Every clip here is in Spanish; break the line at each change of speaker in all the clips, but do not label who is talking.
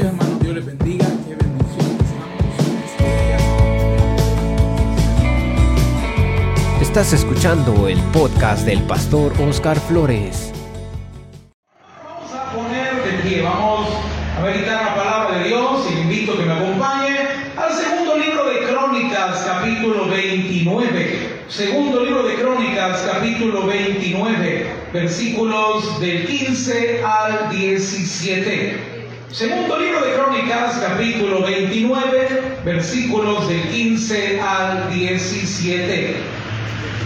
días, hermano. Dios les bendiga. Qué bendición.
Estás escuchando el podcast del pastor Oscar Flores.
Vamos a poner de pie, vamos a meditar la palabra de Dios y le invito a que me acompañe al segundo libro de Crónicas, capítulo 29. Segundo libro de Crónicas, capítulo 29, versículos del 15 al 17. Segundo libro de Crónicas, capítulo 29, versículos del 15 al 17.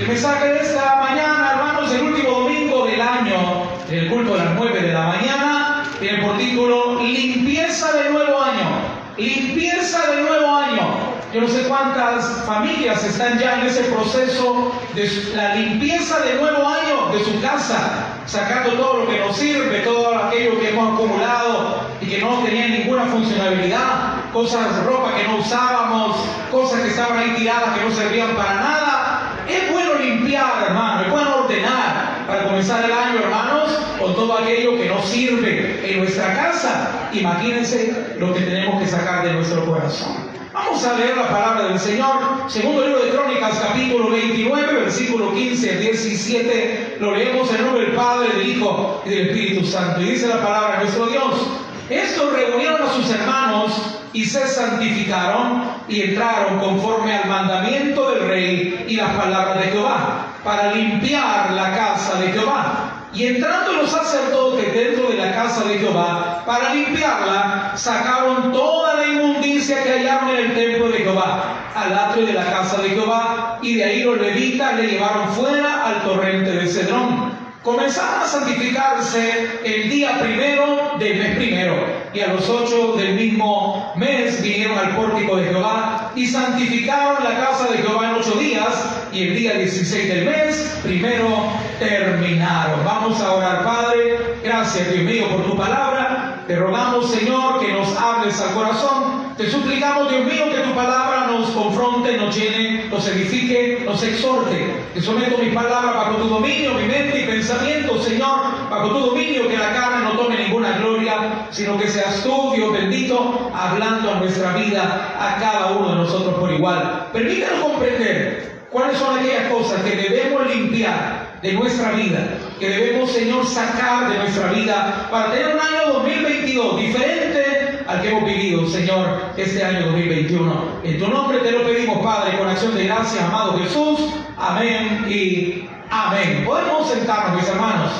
El mensaje de esta mañana, hermanos, el último domingo del año, el culto a las 9 de la mañana, tiene por título Limpieza de nuevo año. Limpieza de nuevo año. Yo no sé cuántas familias están ya en ese proceso de la limpieza de nuevo año de su casa, sacando todo lo que nos sirve, todo aquello que hemos acumulado y que no tenía ninguna funcionalidad, cosas, ropa que no usábamos, cosas que estaban ahí tiradas que no servían para nada. Es bueno limpiar, hermano, es bueno ordenar para comenzar el año, hermanos, con todo aquello que nos sirve en nuestra casa. Imagínense lo que tenemos que sacar de nuestro corazón. Vamos a leer la palabra del Señor. Segundo libro de Crónicas, capítulo 29, versículo 15 al 17. Lo leemos en nombre del Padre, del Hijo y del Espíritu Santo. Y dice la palabra de nuestro Dios. Estos reunieron a sus hermanos y se santificaron y entraron conforme al mandamiento del rey y las palabras de Jehová, para limpiar la casa de Jehová. Y entrando los sacerdotes dentro de la casa de Jehová, para limpiarla, sacaron toda la inmundicia que hallaron en el templo de Jehová, al atrio de la casa de Jehová, y de ahí los levitas le llevaron fuera al torrente de Cedrón. Comenzaron a santificarse el día primero del mes primero, y a los ocho del mismo mes vinieron al pórtico de Jehová y santificaron la casa de Jehová en ocho días, y el día 16 del mes primero terminaron. Vamos a orar, Padre. Gracias, Dios mío, por tu palabra. Te rogamos, Señor, que nos hables al corazón. Te suplicamos, Dios mío, que tu palabra nos confronte, nos llene, nos edifique, nos exhorte. Te someto mis palabras bajo tu dominio, mi mente y pensamiento, Señor, bajo tu dominio, que la carne no tome ninguna gloria, sino que seas tú, Dios bendito, hablando a nuestra vida, a cada uno de nosotros por igual. Permítanos comprender cuáles son aquellas cosas que debemos limpiar de nuestra vida, que debemos, Señor, sacar de nuestra vida para tener un año 2022 diferente al que hemos vivido, Señor, este año 2021. En tu nombre te lo pedimos, Padre, con acción de gracias, amado Jesús. Amén y amén. Podemos sentarnos, mis hermanos.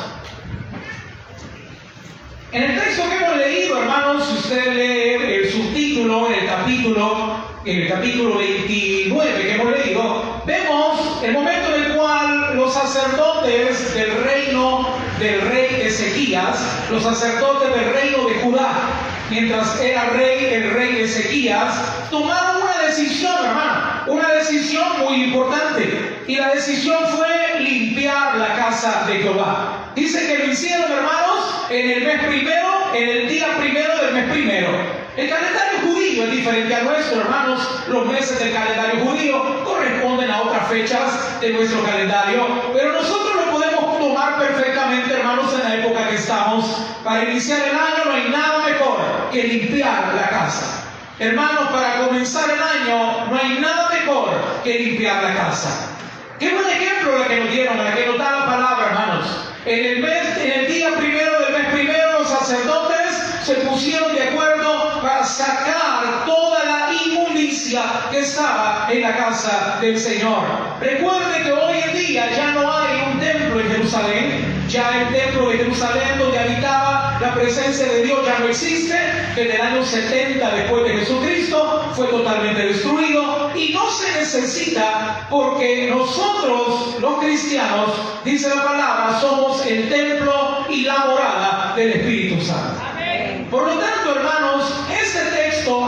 En el texto que hemos leído, hermanos, si usted lee el subtítulo el capítulo, en el capítulo 29 que hemos leído, vemos el momento en los sacerdotes del reino del rey Ezequías, los sacerdotes del reino de Judá, mientras era rey el rey Ezequías, tomaron una decisión, hermano, una decisión muy importante. Y la decisión fue limpiar la casa de Jehová. Dice que lo hicieron, hermanos, en el mes primero, en el día primero del mes primero. El calendario judío es diferente a nuestro, hermanos. Los meses del calendario judío corresponden a otras fechas de nuestro calendario, pero nosotros lo podemos tomar perfectamente, hermanos, en la época que estamos. Para iniciar el año no hay nada mejor que limpiar la casa. Hermanos, para comenzar el año no hay nada mejor que limpiar la casa. Qué buen ejemplo la que nos dieron, la que nos da la palabra, hermanos. En el, mes, en el día primero del mes primero, los sacerdotes se pusieron de acuerdo para sacar toda la inmundicia que estaba en la casa del Señor. Recuerde que hoy en día ya no hay un templo en Jerusalén, ya el templo de Jerusalén donde habitaba la presencia de Dios ya no existe, desde el año 70 después de Jesucristo fue totalmente destruido y no se necesita porque nosotros los cristianos, dice la palabra, somos el templo y la morada del Espíritu Santo. Por lo tanto,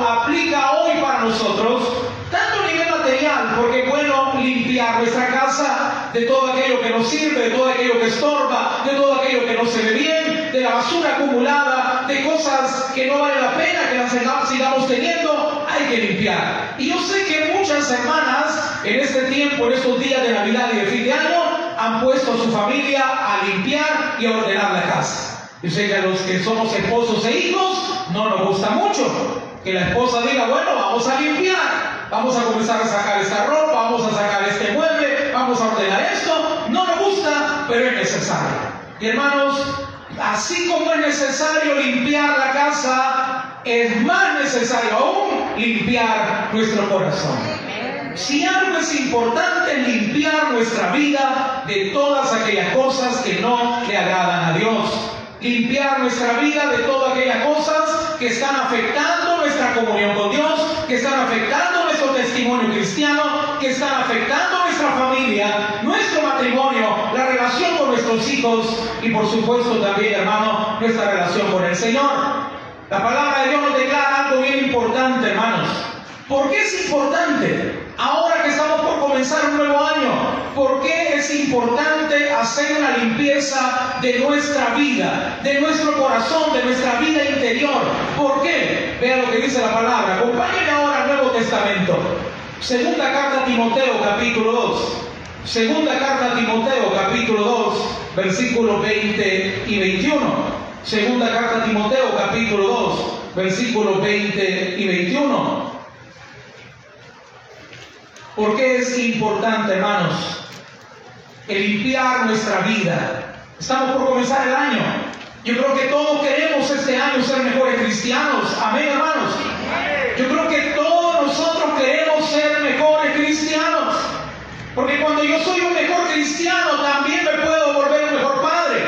aplica hoy para nosotros, tanto a nivel material, porque es bueno limpiar nuestra casa de todo aquello que nos sirve, de todo aquello que estorba, de todo aquello que no se ve bien, de la basura acumulada, de cosas que no vale la pena que las sigamos teniendo, hay que limpiar. Y yo sé que muchas hermanas en este tiempo, en estos días de Navidad y de fin de año, han puesto a su familia a limpiar y a ordenar la casa. Yo sé que a los que somos esposos e hijos no nos gusta mucho que la esposa diga, bueno, vamos a limpiar, vamos a comenzar a sacar esta ropa, vamos a sacar este mueble, vamos a ordenar esto. No nos gusta, pero es necesario. Y hermanos, así como es necesario limpiar la casa, es más necesario aún limpiar nuestro corazón. Si algo es importante limpiar nuestra vida de todas aquellas cosas que no le agradan a Dios limpiar nuestra vida de todas aquellas cosas que están afectando nuestra comunión con Dios, que están afectando nuestro testimonio cristiano, que están afectando nuestra familia, nuestro matrimonio, la relación con nuestros hijos y por supuesto también, hermano, nuestra relación con el Señor. La palabra de Dios nos declara algo bien importante, hermanos. ¿Por qué es importante? Ahora que estamos por comenzar un nuevo año, ¿por qué es importante hacer una limpieza de nuestra vida, de nuestro corazón, de nuestra vida interior? ¿Por qué? Vea lo que dice la palabra. Acompáñenme ahora al Nuevo Testamento. Segunda carta a Timoteo, capítulo 2. Segunda carta a Timoteo, capítulo 2, versículos 20 y 21. Segunda carta a Timoteo, capítulo 2, versículos 20 y 21. ¿Por qué es importante, hermanos, el limpiar nuestra vida? Estamos por comenzar el año. Yo creo que todos queremos este año ser mejores cristianos. Amén, hermanos. Yo creo que todos nosotros queremos ser mejores cristianos. Porque cuando yo soy un mejor cristiano, también me puedo volver un mejor padre.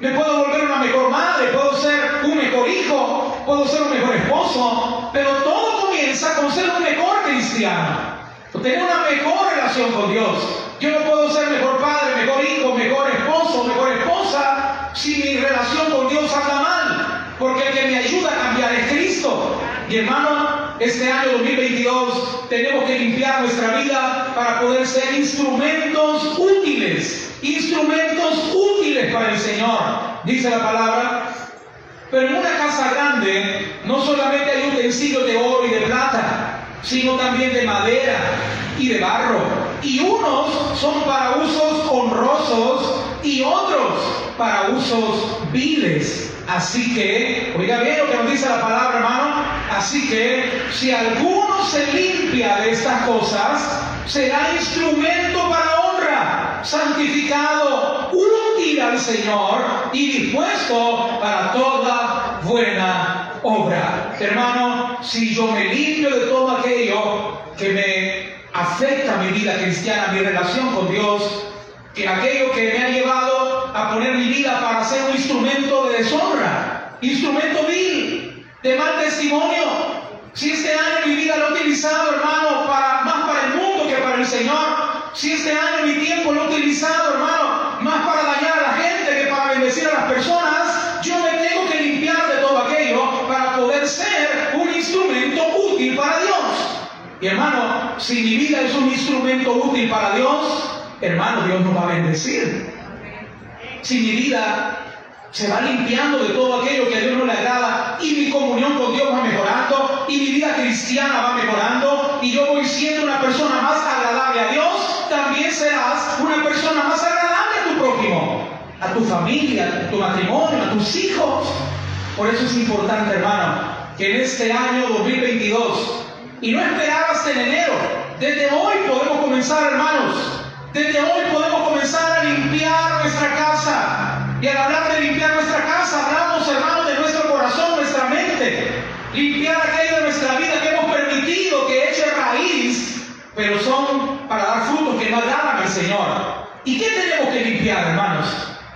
Me puedo volver una mejor madre. Puedo ser un mejor hijo. Puedo ser un mejor esposo. Pero todo comienza con ser un mejor cristiano. Tener una mejor relación con Dios. Yo no puedo ser mejor padre, mejor hijo, mejor esposo, mejor esposa si mi relación con Dios anda mal. Porque el que me ayuda a cambiar es Cristo. Y hermano, este año 2022 tenemos que limpiar nuestra vida para poder ser instrumentos útiles. Instrumentos útiles para el Señor. Dice la palabra. Pero en una casa grande no solamente hay utensilios de oro y de plata sino también de madera y de barro. Y unos son para usos honrosos y otros para usos viles. Así que, oiga bien lo que nos dice la palabra, hermano. Así que, si alguno se limpia de estas cosas, será instrumento para honra, santificado, útil al Señor y dispuesto para toda buena obra. Hermano, si yo me limpio de todo aquello que me afecta mi vida cristiana, mi relación con Dios, que aquello que me ha llevado a poner mi vida para ser un instrumento de deshonra, instrumento vil, de mal testimonio. Si este año mi vida lo he utilizado, hermano, para, más para el mundo que para el Señor, si este año mi tiempo lo he utilizado, hermano, más para dañar Y hermano, si mi vida es un instrumento útil para Dios, hermano, Dios nos va a bendecir. Si mi vida se va limpiando de todo aquello que a Dios no le agrada y mi comunión con Dios va mejorando y mi vida cristiana va mejorando y yo voy siendo una persona más agradable a Dios, también serás una persona más agradable a tu prójimo, a tu familia, a tu matrimonio, a tus hijos. Por eso es importante, hermano, que en este año 2022, y no esperar hasta en enero, desde hoy podemos comenzar, hermanos, desde hoy podemos comenzar a limpiar nuestra casa. Y al hablar de limpiar nuestra casa, hablamos, hermanos, de nuestro corazón, nuestra mente. Limpiar aquello de nuestra vida que hemos permitido que eche raíz, pero son para dar frutos que no agradan al Señor. ¿Y qué tenemos que limpiar, hermanos?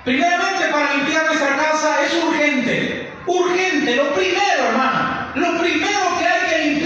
Primeramente, para limpiar nuestra casa es urgente. Urgente, lo primero, hermano. Lo primero que hay que limpiar.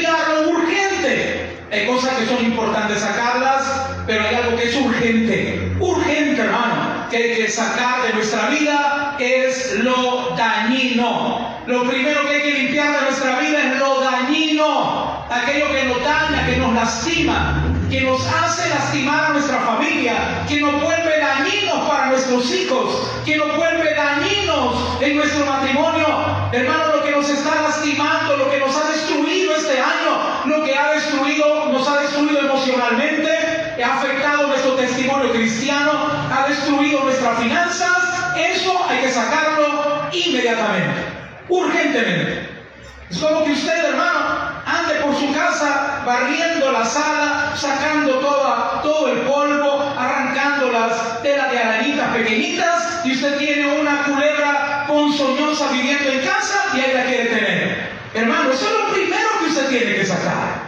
Hay cosas que son importantes sacarlas, pero hay algo que es urgente. Urgente, hermano, que hay que sacar de nuestra vida es lo dañino. Lo primero que hay que limpiar de nuestra vida es lo dañino. Aquello que nos daña, que nos lastima, que nos hace lastimar a nuestra familia, que nos vuelve dañinos para nuestros hijos, que nos vuelve dañinos en nuestro matrimonio. Hermano, lo que nos está lastimando, lo que nos ha destruido este año, lo que ha destruido, nos ha destruido emocionalmente, ha afectado nuestro testimonio cristiano, ha destruido nuestras finanzas, eso hay que sacarlo inmediatamente, urgentemente. Es como que usted, hermano, ande por su casa barriendo la sala, sacando todo el polvo, arrancando las telas de arañitas pequeñitas, y usted tiene una culebra ponzoñosa viviendo en casa y ahí la quiere tener. Hermano, eso es lo primero que usted tiene que sacar.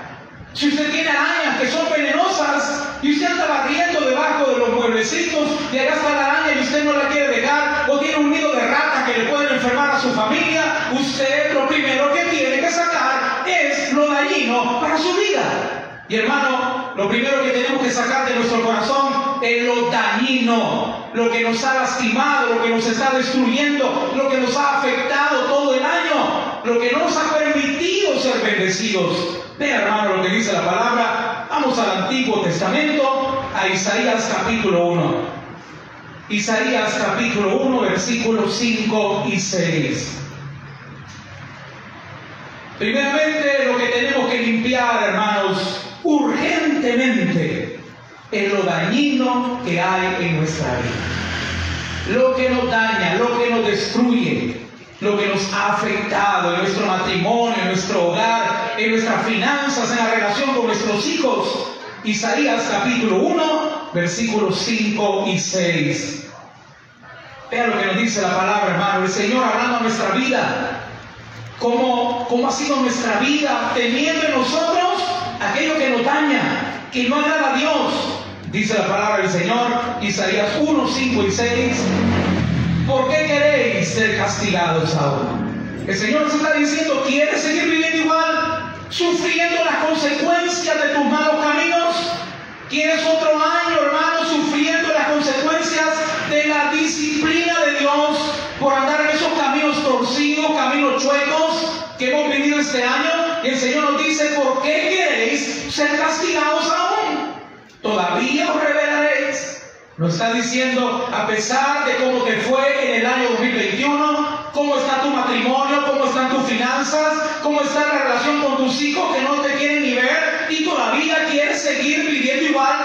Si usted tiene arañas que son venenosas y usted anda barriendo debajo de los mueblecitos y allá está la araña y usted no la quiere dejar, o tiene un nido de rata que le pueden enfermar a su familia, usted lo primero que tiene que sacar es lo dañino para su vida. Y hermano, lo primero que tenemos que sacar de nuestro corazón es lo dañino, lo que nos ha lastimado, lo que nos está destruyendo, lo que nos ha afectado todo el año, lo que no nos ha permitido ser bendecidos. Vea hermano lo que dice la palabra. Vamos al Antiguo Testamento, a Isaías capítulo 1. Isaías capítulo 1, versículos 5 y 6. Primeramente lo que tenemos que limpiar, hermanos, urgentemente es lo dañino que hay en nuestra vida. Lo que nos daña, lo que nos destruye, lo que nos ha afectado en nuestro matrimonio, en nuestro hogar, en nuestras finanzas, en la relación con nuestros hijos. Isaías capítulo 1, versículos 5 y 6. Vea lo que nos dice la palabra, hermano. El Señor hablando a nuestra vida. ¿Cómo, ¿Cómo ha sido nuestra vida teniendo en nosotros aquello que nos daña, que no agrada a Dios? Dice la palabra del Señor, Isaías 1, 5 y 6. ¿Por qué queréis ser castigados ahora? El Señor nos está diciendo, ¿quieres seguir viviendo igual? ¿Sufriendo las consecuencias de tus malos caminos? ¿Quieres otro año, hermano, sufriendo las consecuencias de la disciplina de Dios por andar en esos caminos torcidos, caminos chuecos que hemos vivido este año? El Señor nos dice, ¿por qué queréis ser castigados aún? ¿Todavía os revelaréis? Nos está diciendo, a pesar de cómo te fue en el año 2021, cómo está tu matrimonio, cómo están tus finanzas, cómo está la relación con tus hijos que no te quieren ni ver y todavía quieres seguir viviendo igual.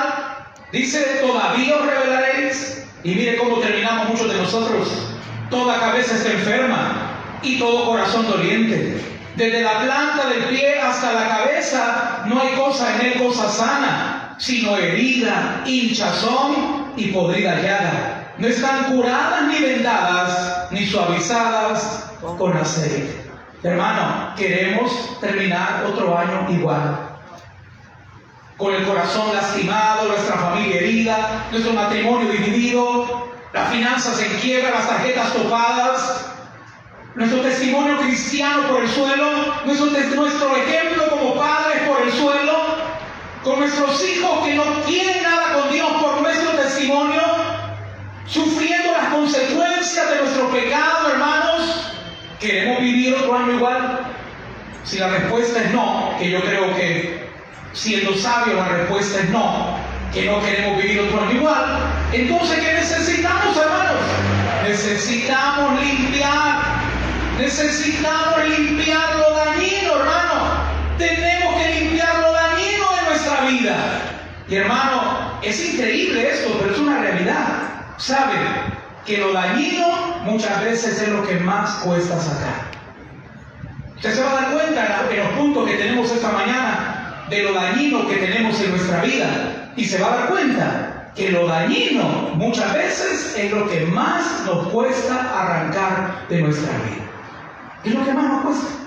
Dice, todavía os revelaréis. Y mire cómo terminamos muchos de nosotros. Toda cabeza está enferma y todo corazón doliente. Desde la planta del pie hasta la cabeza no hay cosa en él, cosa sana, sino herida, hinchazón y podrida llaga. No están curadas ni vendadas, ni suavizadas con aceite. Hermano, queremos terminar otro año igual. Con el corazón lastimado, nuestra familia herida, nuestro matrimonio dividido, las finanzas en quiebra, las tarjetas topadas, nuestro testimonio cristiano por el suelo, nuestro, nuestro ejemplo como padres por el suelo, con nuestros hijos que no tienen nada con Dios por sufriendo las consecuencias de nuestro pecado, hermanos, ¿queremos vivir otro año igual? Si la respuesta es no, que yo creo que siendo sabio la respuesta es no, que no queremos vivir otro año igual, entonces ¿qué necesitamos, hermanos? Necesitamos limpiar, necesitamos limpiar lo dañino, hermano. Tenemos que limpiar lo dañino de nuestra vida. Y hermano, es increíble esto, pero es una realidad. ¿Sabe? Que lo dañino muchas veces es lo que más cuesta sacar. Usted se va a dar cuenta en los puntos que tenemos esta mañana de lo dañino que tenemos en nuestra vida. Y se va a dar cuenta que lo dañino muchas veces es lo que más nos cuesta arrancar de nuestra vida. Es lo que más nos cuesta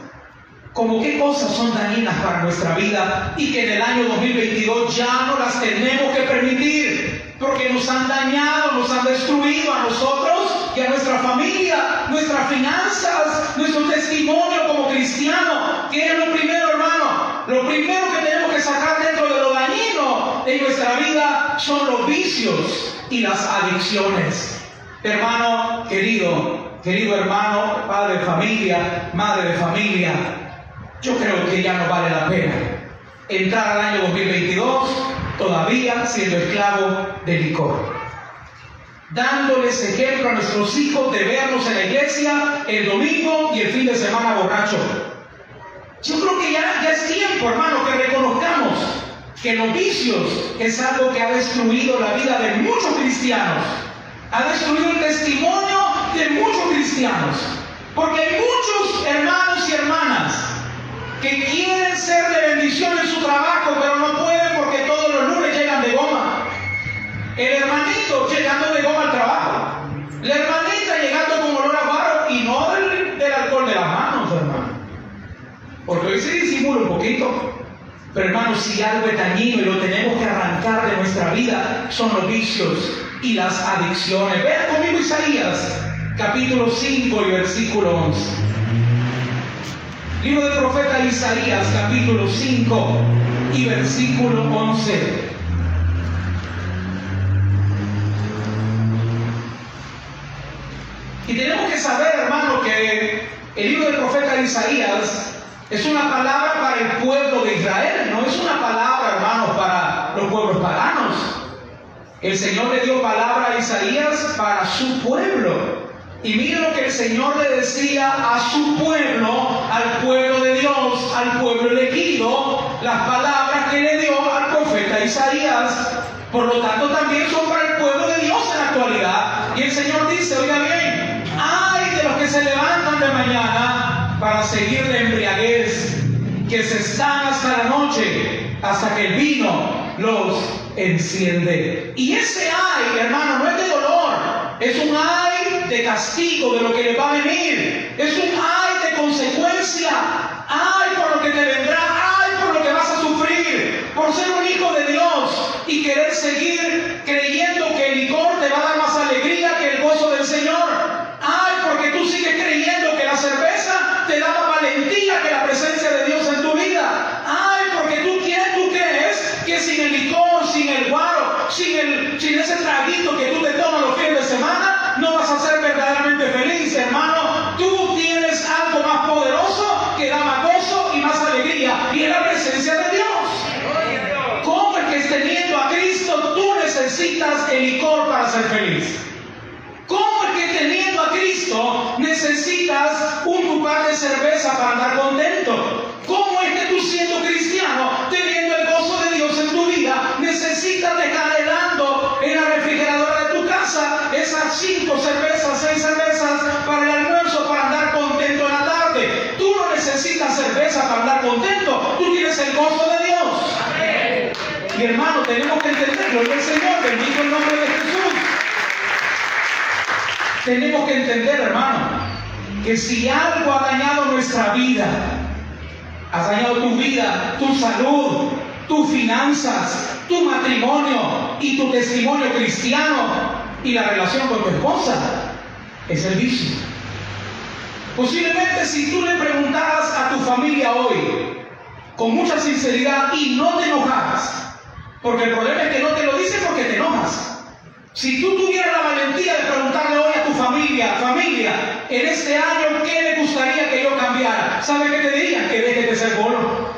como qué cosas son dañinas para nuestra vida y que en el año 2022 ya no las tenemos que permitir, porque nos han dañado, nos han destruido a nosotros y a nuestra familia, nuestras finanzas, nuestro testimonio como cristiano. ¿Qué es lo primero, hermano? Lo primero que tenemos que sacar dentro de lo dañino de nuestra vida son los vicios y las adicciones. Hermano querido, querido hermano, padre de familia, madre de familia, yo creo que ya no vale la pena entrar al año 2022 todavía siendo esclavo del licor. Dándoles ejemplo a nuestros hijos de vernos en la iglesia el domingo y el fin de semana borracho. Yo creo que ya, es tiempo, hermano, que reconozcamos que los vicios es algo que ha destruido la vida de muchos cristianos. Ha destruido el testimonio de muchos cristianos. Que quieren ser de bendición en su trabajo, pero no pueden porque todos los lunes llegan de goma. El hermanito llegando de goma al trabajo. La hermanita llegando con olor a barro y no del, alcohol de las manos, hermano. Porque hoy se disimula un poquito. Pero hermano, si algo es dañino y lo tenemos que arrancar de nuestra vida, son los vicios y las adicciones. Vean conmigo Isaías, capítulo 5 y versículo 11. Libro del profeta Isaías, capítulo 5 y versículo 11. Y tenemos que saber, hermano, que el libro del profeta Isaías es una palabra para el pueblo de Israel, no es una palabra, hermanos, para los pueblos paganos. El Señor le dio palabra a Isaías para su pueblo. Y miren lo que el Señor le decía a su pueblo, al pueblo de Dios, al pueblo elegido, las palabras que le dio al profeta Isaías. Por lo tanto, también son para el pueblo de Dios en la actualidad. Y el Señor dice, oiga bien, ay de los que se levantan de mañana para seguir la embriaguez, que se están hasta la noche, hasta que el vino los enciende. Y ese ay, hermano, no es de dolor, es un ay de castigo de lo que le va a venir, es un ay de consecuencia, ay por lo que te vendrá, ay por lo que vas a sufrir, por ser un hijo de Dios y querer seguir creyendo que el licor te va a dar más alegría Tenemos que entender, hermano, que si algo ha dañado nuestra vida, ha dañado tu vida, tu salud, tus finanzas, tu matrimonio y tu testimonio cristiano y la relación con tu esposa, es el vicio. Posiblemente si tú le preguntaras a tu familia hoy, con mucha sinceridad y no te enojas, porque el problema es que no te lo dice porque te enojas. Si tú tuvieras la valentía de preguntarle hoy a tu familia, familia, en este año, ¿qué le gustaría que yo cambiara? ¿Sabe qué te diría? Que dejes de ser bolo.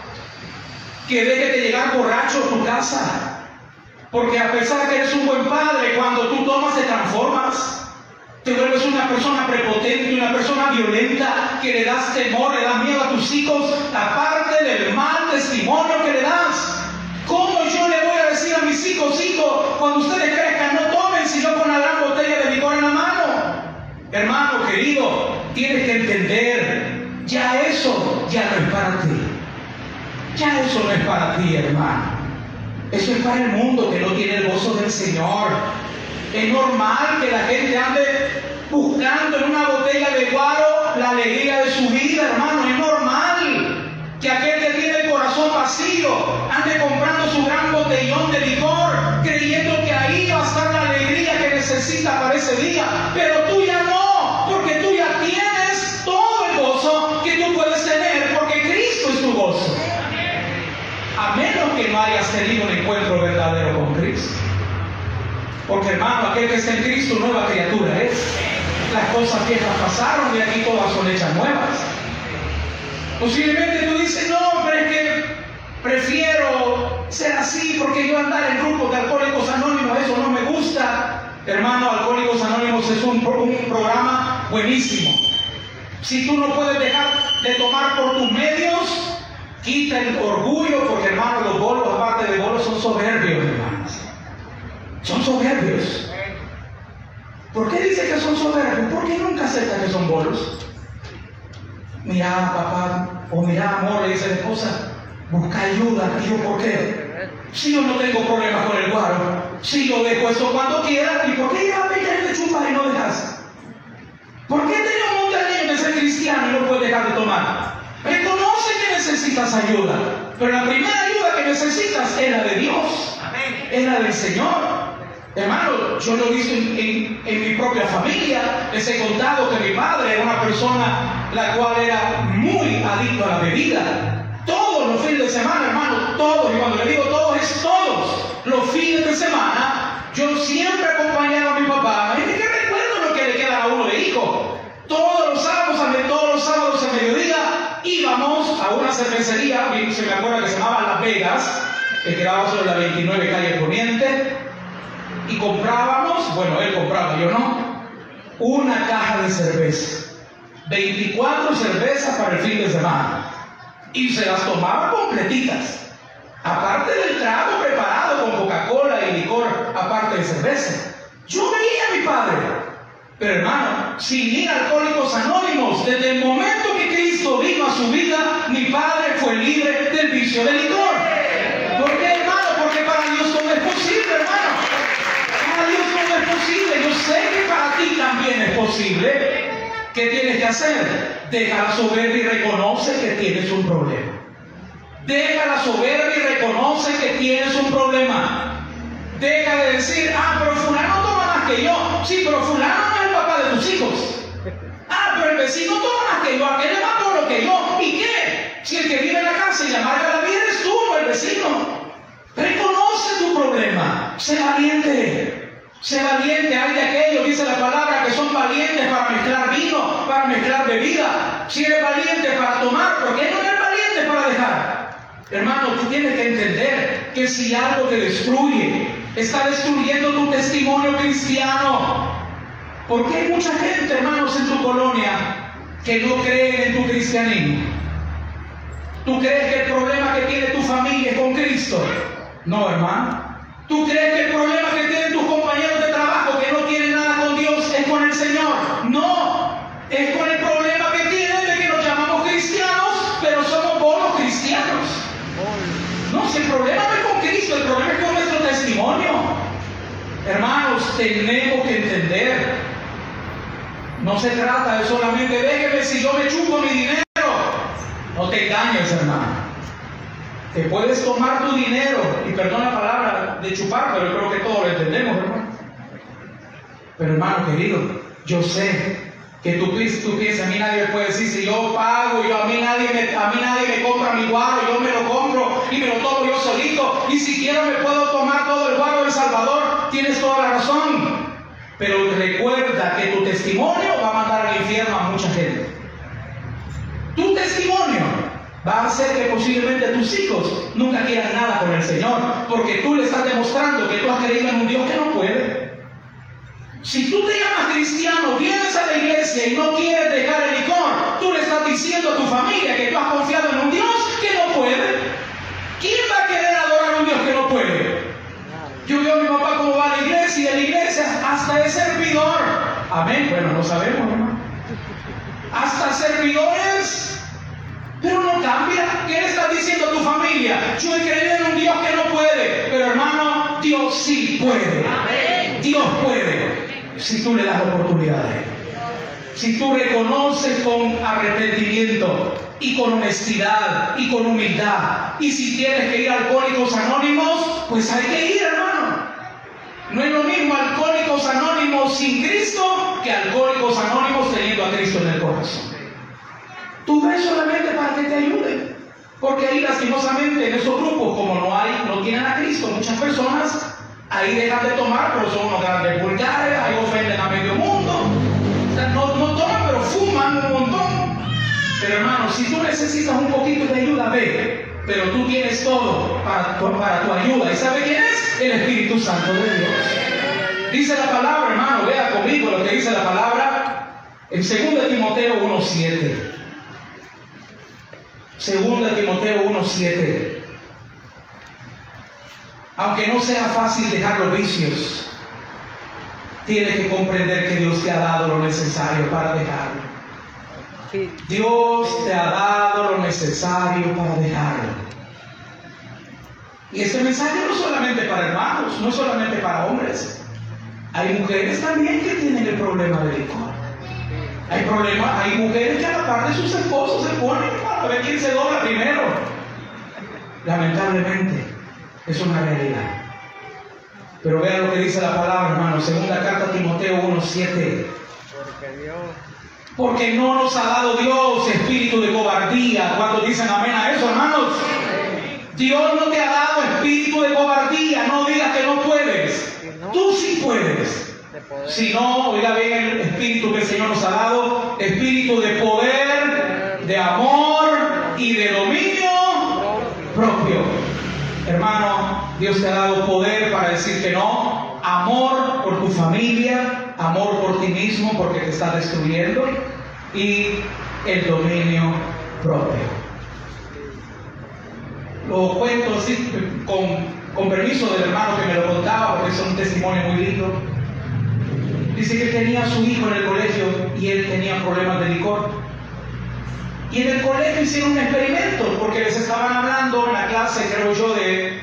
Que dejes de llegar borracho a tu casa. Porque a pesar de que eres un buen padre, cuando tú tomas te transformas. Te vuelves una persona prepotente, una persona violenta, que le das temor, le das miedo a tus hijos, aparte del mal testimonio que le das. ¿Cómo yo le voy a hijos, hijos, cuando ustedes crezcan, no tomen sino con la gran botella de licor en la mano? Hermano querido, tienes que entender, ya eso ya no es para ti. Ya eso no es para ti, hermano. Eso es para el mundo que no tiene el gozo del Señor. Es normal que la gente ande buscando en una botella de guaro la alegría de su vida, hermano. Es normal que aquel que tiene el corazón vacío ande comprando su gran botellón de licor, creyendo que ahí va a estar la alegría que necesita para ese día. Pero tú ya no, porque tú ya tienes todo el gozo que tú puedes tener, porque Cristo es tu gozo. A menos que no hayas tenido un encuentro verdadero con Cristo. Porque hermano, aquel que está en Cristo, nueva criatura es. Las cosas viejas pasaron y aquí todas son hechas nuevas. Posiblemente tú dices, no, pero es que prefiero ser así porque yo andar en grupos de alcohólicos anónimos, eso no me gusta. Hermano, Alcohólicos Anónimos es un, programa buenísimo. Si tú no puedes dejar de tomar por tus medios, quita el orgullo, porque hermano, los bolos, aparte de bolos, son soberbios, hermanos. Son soberbios. ¿Por qué dice que son soberbios? Porque nunca aceptan que son bolos. mira papá, o mira amor, le dice la esposa, busca ayuda. Yo, ¿por qué? Si yo no tengo problemas con el guaro, si yo dejo esto cuando quiera, ¿y por qué ya me de chupar y no dejas? ¿Por qué tenía un montón de ser cristiano y no puede dejar de tomar? Reconoce que necesitas ayuda, pero la primera ayuda que necesitas es la de Dios, es la del Señor. Hermano, yo lo he visto en, mi propia familia. Les he contado que mi padre era una persona la cual era muy adicto a la bebida. Los fines de semana, hermano, todos, y cuando le digo todos, es todos los fines de semana, yo siempre acompañaba a mi papá. Y que recuerdo lo que le queda a uno de hijo. Todos los sábados, todos los sábados a mediodía, íbamos a una cervecería, se me acuerda que se llamaba Las Vegas, que quedaba sobre la 29 calle Poniente y comprábamos, bueno, él compraba, yo no, una caja de cerveza. 24 cervezas para el fin de semana. Y se las tomaba completitas. Aparte del trago preparado con Coca-Cola y licor, aparte de cerveza. Yo veía a mi padre. Pero hermano, sin ir alcohólicos anónimos, desde el momento que Cristo vino a su vida, mi padre fue libre del vicio del licor. ¿Por qué, hermano? Porque para Dios todo es posible, hermano es posible. Yo sé que para ti también es posible. ¿Qué tienes que hacer? Deja la soberbia y reconoce que tienes un problema. Deja la soberbia y reconoce que tienes un problema. Deja de decir, ah, pero fulano toma más que yo. Sí, pero fulano no es el papá de tus hijos. Ah, pero el vecino toma más que yo. ¿A qué le va por lo que yo? ¿Y qué? Si el que vive en la casa y la marca la vida eres tú, el vecino. Reconoce tu problema. Sé valiente. Sé valiente, hay de aquellos, dice la palabra, que son valientes para mezclar vino, para mezclar bebida. Si eres valiente para tomar, ¿por qué no eres valiente para dejar? Hermano, tú tienes que entender que si algo te destruye, está destruyendo tu testimonio cristiano. Porque hay mucha gente, hermanos, en tu colonia que no creen en tu cristianismo. ¿Tú crees que el problema que tiene tu familia es con Cristo? No, hermano. ¿Tú crees que el problema que tienen tus compañeros de trabajo que no tienen nada con Dios es con el Señor? No, es con el problema que tienen de que nos llamamos cristianos, pero somos bolos cristianos. No, si el problema no es con Cristo, el problema es con nuestro testimonio. Hermanos, tenemos que entender. No se trata de solamente déjeme si yo me chupo mi dinero. No te engañes, hermano. Te puedes tomar tu dinero, y perdón la palabra de chupar, pero yo creo que todos lo entendemos, hermano. Pero hermano querido, yo sé que tú, tú piensas, a mí nadie puede decir, si yo pago, yo, a, mí nadie me, a mí nadie me compra mi guaro, yo me lo compro y me lo tomo yo solito, y si quiero me puedo tomar todo el guaro del Salvador, tienes toda la razón. Pero recuerda que tu testimonio va a mandar al infierno a mucha gente. Tu testimonio va a hacer que posiblemente tus hijos nunca quieran nada con el Señor, porque tú le estás demostrando que tú has creído en un Dios que no puede. Si tú te llamas cristiano, vienes a la iglesia y no quieres dejar el licor, tú le estás diciendo a tu familia que tú has confiado en un Dios que no puede. ¿Quién va a querer adorar a un Dios que no puede? Yo veo a mi papá cómo va a la iglesia y en la iglesia hasta es servidor. Amén. Bueno, no sabemos, hermano. Hasta servidores pero no cambia. ¿Qué le estás diciendo a tu familia? Yo he creído en un Dios que no puede. Pero hermano, Dios sí puede. Dios puede. Si tú le das oportunidades. Si tú reconoces con arrepentimiento y con honestidad y con humildad. Y si tienes que ir a alcohólicos anónimos, pues hay que ir, hermano. No es lo mismo alcohólicos anónimos sin Cristo que alcohólicos anónimos teniendo a Cristo en el corazón. Tú ves solamente para que te ayuden. Porque ahí lastimosamente en esos grupos, como no hay, no tienen a Cristo, muchas personas ahí dejan de tomar, pero son unos grandes vulgares, ahí ofenden a medio mundo. no, no toman, pero fuman un montón. Pero hermano, si tú necesitas un poquito de ayuda, ve. Pero tú tienes todo para, para tu ayuda. ¿Y sabe quién es? El Espíritu Santo de Dios. Dice la palabra, hermano, vea conmigo lo que dice la palabra en 2 Timoteo 1.7. Segunda Timoteo 1.7. Aunque no sea fácil dejar los vicios, tienes que comprender que Dios te ha dado lo necesario para dejarlo. Dios te ha dado lo necesario para dejarlo. Y este mensaje no es solamente para hermanos, no es solamente para hombres. Hay mujeres también que tienen el problema del licor. Hay problemas, hay mujeres que a la par de sus esposos se ponen para ver quién se dobla primero. Lamentablemente, es una realidad. Pero vean lo que dice la palabra, hermano. Segunda carta a Timoteo 1.7. Porque no nos ha dado Dios espíritu de cobardía. ¿Cuántos dicen amén a eso, hermanos? Dios no te ha dado espíritu de cobardía. No digas que no puedes. Tú sí puedes. Si no, oiga bien el espíritu que el Señor nos ha dado. Espíritu de poder, de amor y de dominio propio. Hermano, Dios te ha dado poder para decir que no. Amor por tu familia, amor por ti mismo porque te está destruyendo. Y el dominio propio. Lo cuento así con, con permiso del hermano que me lo contaba porque es un testimonio muy lindo. Dice que tenía a su hijo en el colegio y él tenía problemas de licor. Y en el colegio hicieron un experimento porque les estaban hablando en la clase, creo yo, de,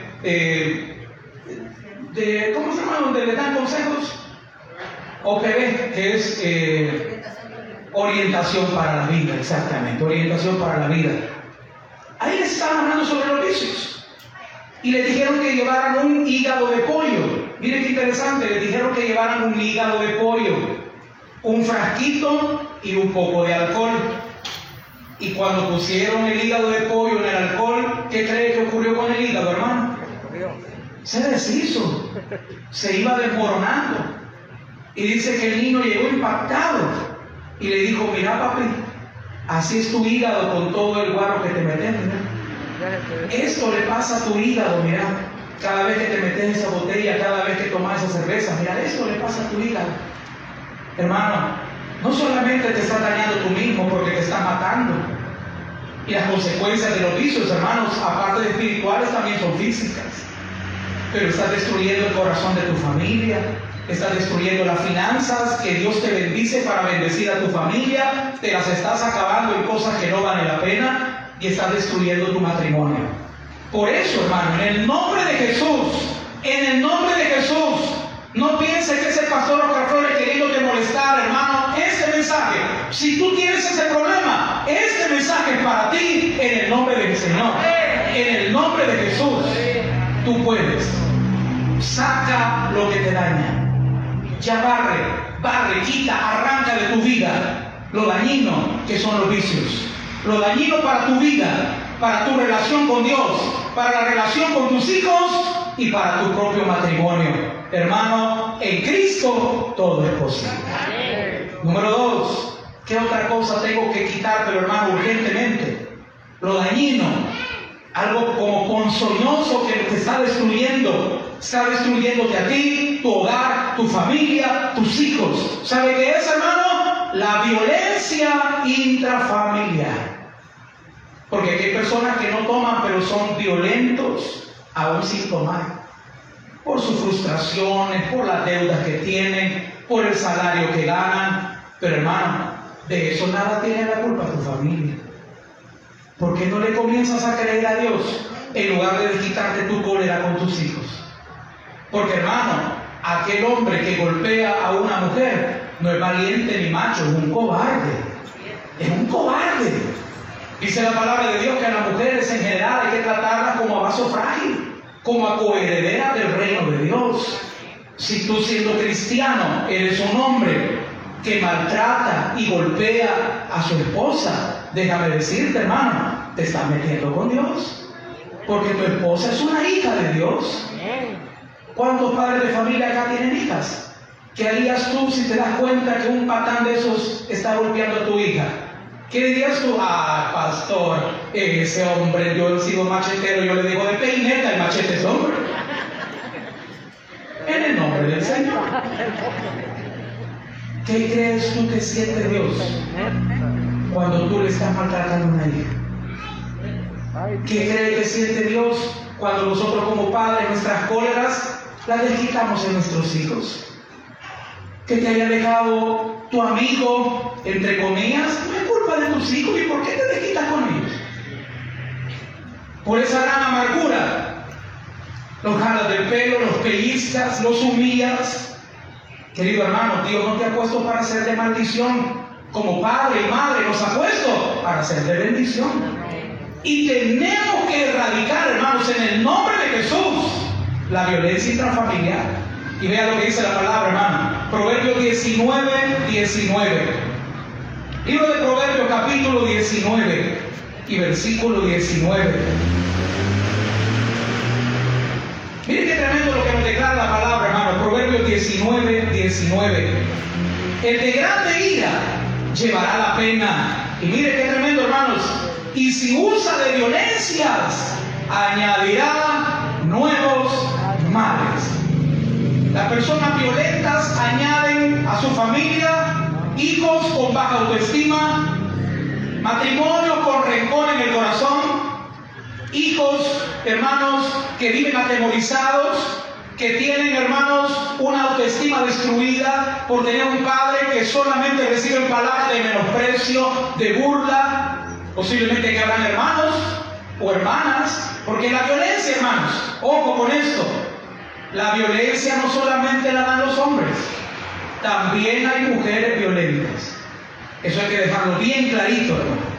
de, ¿cómo se llama? Donde le dan consejos. OPB, que es eh, orientación para la vida, exactamente, orientación para la vida. Ahí les estaban hablando sobre los vicios. Y les dijeron que llevaran un hígado de pollo. Miren qué interesante, les dijeron que llevaran un hígado de pollo, un frasquito y un poco de alcohol. Y cuando pusieron el hígado de pollo en el alcohol, ¿qué cree que ocurrió con el hígado, hermano? Se deshizo, se iba desmoronando. Y dice que el niño llegó impactado y le dijo, mira papi, así es tu hígado con todo el guarro que te metes. Esto le pasa a tu hígado, mira. Cada vez que te metes esa botella, cada vez que tomas esa cerveza, mira, esto le pasa a tu hígado. Hermano, no solamente te está dañando tú mismo porque te está matando. Y las consecuencias de los vicios, hermanos, aparte de espirituales, también son físicas. Pero estás destruyendo el corazón de tu familia, estás destruyendo las finanzas que Dios te bendice para bendecir a tu familia, te las estás acabando en cosas que no valen la pena y estás destruyendo tu matrimonio. Por eso, hermano, en el nombre de Jesús, en el nombre de Jesús, no pienses que ese pastor Flores queriéndote molestar, hermano. Este mensaje, si tú tienes ese problema, este mensaje es para ti en el nombre del Señor. En el nombre de Jesús, tú puedes. Saca lo que te daña. Ya barre, barre, quita, arranca de tu vida lo dañino que son los vicios. Lo dañino para tu vida, para tu relación con Dios, para la relación con tus hijos y para tu propio matrimonio. Hermano, en Cristo todo es posible. Número dos, ¿qué otra cosa tengo que quitar, pero hermano, urgentemente? Lo dañino, algo como ponzoñoso que te está destruyendo, está destruyéndote a ti, tu hogar, tu familia, tus hijos. ¿Sabe qué es, hermano? La violencia intrafamiliar. Porque hay personas que no toman, pero son violentos aún sin tomar. Por sus frustraciones, por las deudas que tienen, por el salario que ganan. Pero hermano, de eso nada tiene la culpa tu familia. ¿Por qué no le comienzas a creer a Dios en lugar de quitarte tu cólera con tus hijos? Porque hermano, aquel hombre que golpea a una mujer no es valiente ni macho, es un cobarde. Es un cobarde. Dice la palabra de Dios que a las mujeres en general hay que tratarlas como a vaso frágil, como a coheredera del reino de Dios. Si tú siendo cristiano eres un hombre que maltrata y golpea a su esposa, déjame decirte hermano, te estás metiendo con Dios. Porque tu esposa es una hija de Dios. ¿Cuántos padres de familia acá tienen hijas? ¿Qué harías tú si te das cuenta que un patán de esos está golpeando a tu hija? ¿Qué dirías tú? Ah, pastor, ese hombre, yo he sido machetero, yo le digo de peineta, el machete es hombre. En el nombre del Señor. ¿Qué crees tú que siente Dios cuando tú le estás maltratando a una hija? ¿Qué cree que siente Dios cuando nosotros como padres nuestras cóleras las desquitamos en nuestros hijos? Que te haya dejado tu amigo entre comillas, no es culpa de tus hijos. ¿Y por qué te desquitas con ellos? Por esa gran amargura. Los jalas del pelo, los pellizcas, los humillas. Querido hermano, Dios no te ha puesto para ser de maldición. Como padre y madre nos ha puesto para ser de bendición. Y tenemos que erradicar, hermanos, en el nombre de Jesús, la violencia intrafamiliar. Y vea lo que dice la palabra, hermano. Proverbios 19, 19. Libro de Proverbios capítulo 19 y versículo 19. Miren qué tremendo lo que nos declara la palabra, hermano. Proverbios 19, 19. El de grande ira llevará la pena. Y mire qué tremendo, hermanos. Y si usa de violencias, añadirá nuevos males. Las personas violentas añaden a su familia hijos con baja autoestima, matrimonio con rencor en el corazón, hijos, hermanos, que viven atemorizados, que tienen, hermanos, una autoestima destruida por tener un padre que solamente recibe palabras de menosprecio, de burla, posiblemente que habrán hermanos o hermanas, porque la violencia, hermanos, ojo con esto, la violencia no solamente la dan los hombres, también hay mujeres violentas. Eso hay que dejarlo bien clarito, hermano.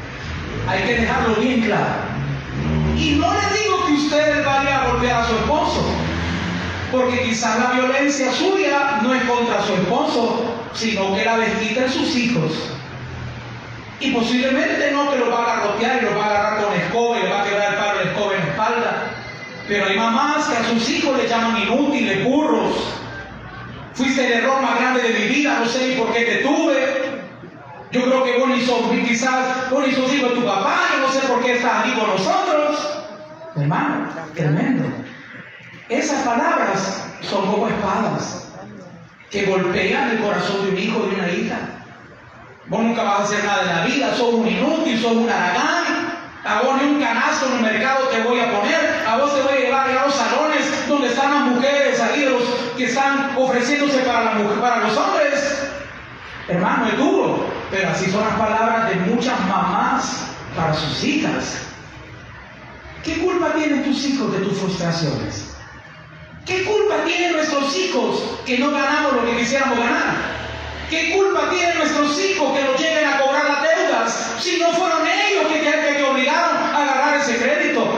Hay que dejarlo bien claro. Y no le digo que usted vaya a golpear a su esposo, porque quizás la violencia suya no es contra su esposo, sino que la desquita en sus hijos. Y posiblemente no que lo va a garrotear y lo va a agarrar con escoba y le va a quebrar el palo de escoba en la espalda. Pero hay mamás que a sus hijos le llaman inútiles, burros. Fuiste el error más grande de mi vida, no sé ni por qué te tuve. Yo creo que vos ni sos, quizás vos ni sos hijo de tu papá, yo no sé por qué estás aquí con nosotros. Hermano, tremendo. Esas palabras son como espadas que golpean el corazón de un hijo de una hija. Vos nunca vas a hacer nada en la vida, sos un inútil, sos un aragán. A vos ni un canasto en el mercado te voy a poner, a vos te voy a llevar a los salones donde están las mujeres ahí, los que están ofreciéndose para, para los hombres. Hermano, es duro, pero así son las palabras de muchas mamás para sus hijas. ¿Qué culpa tienen tus hijos de tus frustraciones? ¿Qué culpa tienen nuestros hijos que no ganamos lo que quisiéramos ganar? ¿Qué culpa tienen nuestros hijos que nos lleguen a cobrar las deudas si no fueron ellos que, que obligaron a agarrar ese crédito?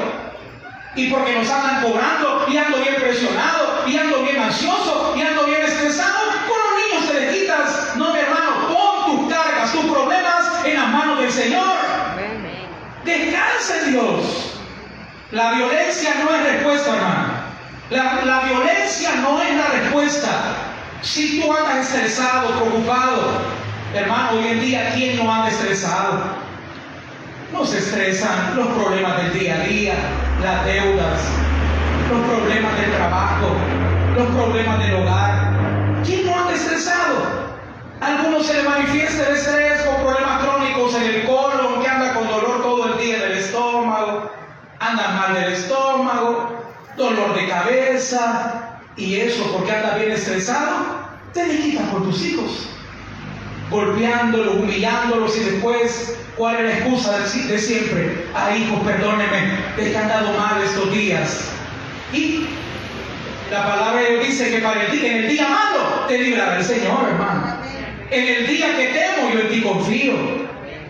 Y porque nos andan cobrando y ando bien presionado y ando bien ansioso y ando bien estresado, con los niños te le quitas. No, mi hermano, pon tus cargas, tus problemas en las manos del Señor. Descansa en Dios. La violencia no es respuesta, hermano. La, violencia no es la respuesta. Si tú andas estresado, preocupado, hermano, hoy en día, ¿quién no anda estresado? Nos estresan los problemas del día a día, las deudas, los problemas del trabajo, los problemas del hogar. ¿Quién no anda estresado? algunos se le manifiesta el estrés con problemas crónicos en el colon, que anda con dolor todo el día en el estómago, anda mal del estómago, dolor de cabeza, y eso porque anda bien estresado, te le quitas por tus hijos, golpeándolos, humillándolos y después, ¿cuál es la excusa de siempre? Ay, hijos, perdónenme, te han dado mal estos días. Y la palabra de Dios dice que para el día, en el día malo te librará el Señor, hermano. En el día que temo yo en ti confío.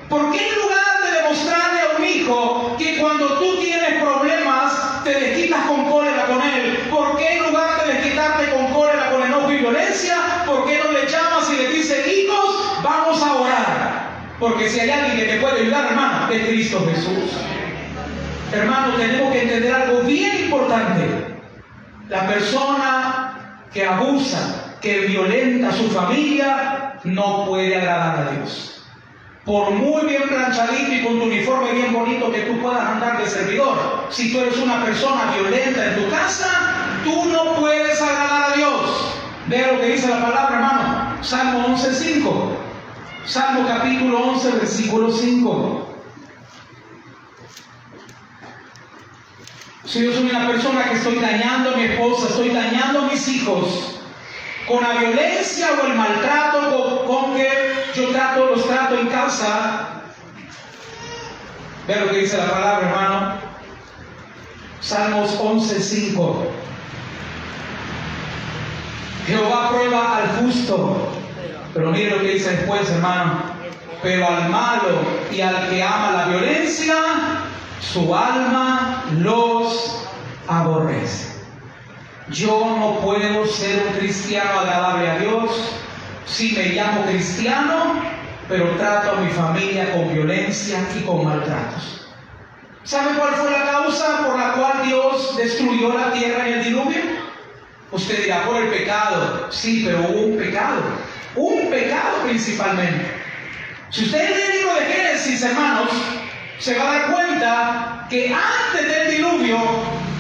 ¿Por qué en lugar de demostrarle a un hijo que cuando tú tienes problemas te desquitas con cólera con él? ¿Por qué en lugar de desquitarte con cólera, con violencia, por qué no le llamas y le dices, hijos, vamos a orar? Porque si hay alguien que te puede ayudar, hermano, es Cristo Jesús. Hermano, tenemos que entender algo bien importante. La persona que abusa, que violenta a su familia, no puede agradar a Dios. Por muy bien planchadito y con tu uniforme bien bonito que tú puedas andar de servidor, si tú eres una persona violenta en tu casa, tú no puedes agradar a Dios. Vea lo que dice la palabra, hermano. Salmo 11.5. Salmo capítulo 11, versículo 5. Si yo soy una persona que estoy dañando a mi esposa, estoy dañando a mis hijos, con la violencia o el maltrato con, que yo trato, los trato en casa. Vean lo que dice la palabra, hermano. Salmos 11:5. Jehová prueba al justo. Pero mire lo que dice después, hermano. Pero al malo y al que ama la violencia, su alma los aborrece. Yo no puedo ser un cristiano agradable a Dios si me llamo cristiano, pero trato a mi familia con violencia y con maltratos. ¿Sabe cuál fue la causa por la cual Dios destruyó la tierra en el diluvio? Usted dirá, por el pecado. Sí, pero hubo un pecado. Un pecado principalmente. Si usted lee el libro de Génesis, hermanos, se va a dar cuenta que antes del diluvio,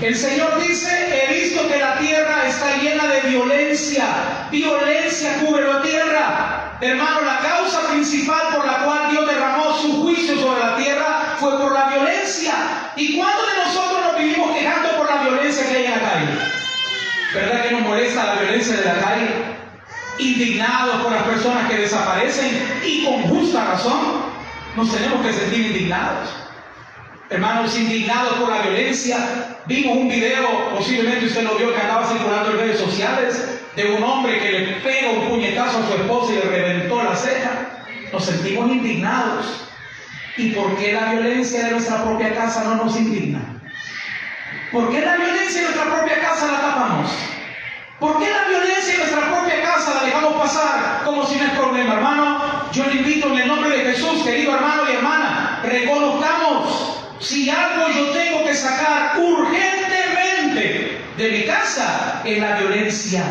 el Señor dice, he visto que la tierra está llena de violencia. Violencia cubre la tierra. Hermano, la causa principal por la cual Dios derramó su juicio sobre la tierra fue por la violencia. ¿Y cuántos de nosotros nos vivimos quejando por la violencia que hay en la calle? ¿Verdad que nos molesta la violencia de la calle? Indignados por las personas que desaparecen y con justa razón nos tenemos que sentir indignados. Hermanos, indignados por la violencia. Vimos un video, posiblemente usted lo vio, que andaba circulando en redes sociales, de un hombre que le pega un puñetazo a su esposa y le reventó la ceja. Nos sentimos indignados. ¿Y por qué la violencia de nuestra propia casa no nos indigna? ¿Por qué la violencia de nuestra propia casa la tapamos? ¿Por qué la violencia en nuestra propia casa la dejamos pasar como si no es problema, hermano? Yo le invito en el nombre de Jesús, querido hermano y hermana, reconozcamos si algo yo tengo que sacar urgentemente de mi casa es la violencia.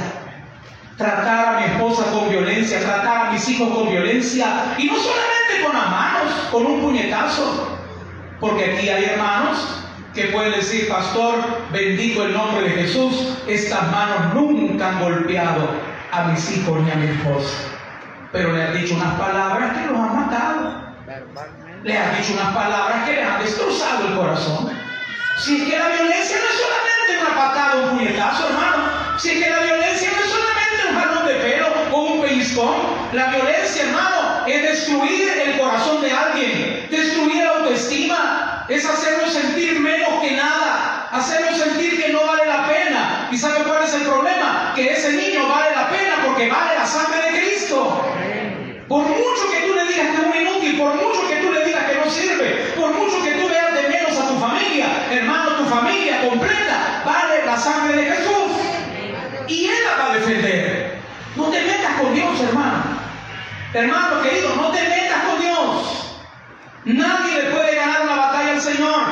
Tratar a mi esposa con violencia, tratar a mis hijos con violencia, y no solamente con las manos, con un puñetazo, porque aquí hay hermanos que puede decir, pastor, bendito el nombre de Jesús, estas manos nunca han golpeado a mis hijos ni a mi esposa. Pero le han dicho unas palabras que los han matado. Le han dicho unas palabras que les han destrozado el corazón. Si es que la violencia no es solamente una patada un puñetazo, hermano. Si es que la violencia no es solamente un jalón de pelo pellizcón. La violencia, hermano, es destruir el corazón de alguien, destruir la autoestima, es hacernos sentir menos que nada, hacernos sentir que no vale la pena. ¿Y sabe cuál es el problema? Que ese niño vale la pena porque vale la sangre de Cristo. Por mucho que tú le digas que es un inútil, por mucho que tú le digas que no sirve, por mucho que tú veas de menos a tu familia, hermano, tu familia completa, vale la sangre de Jesús. Y Él la va a defender. No te metas con Dios, hermano. Hermano querido, no te metas con Dios. Nadie le puede ganar una batalla al Señor.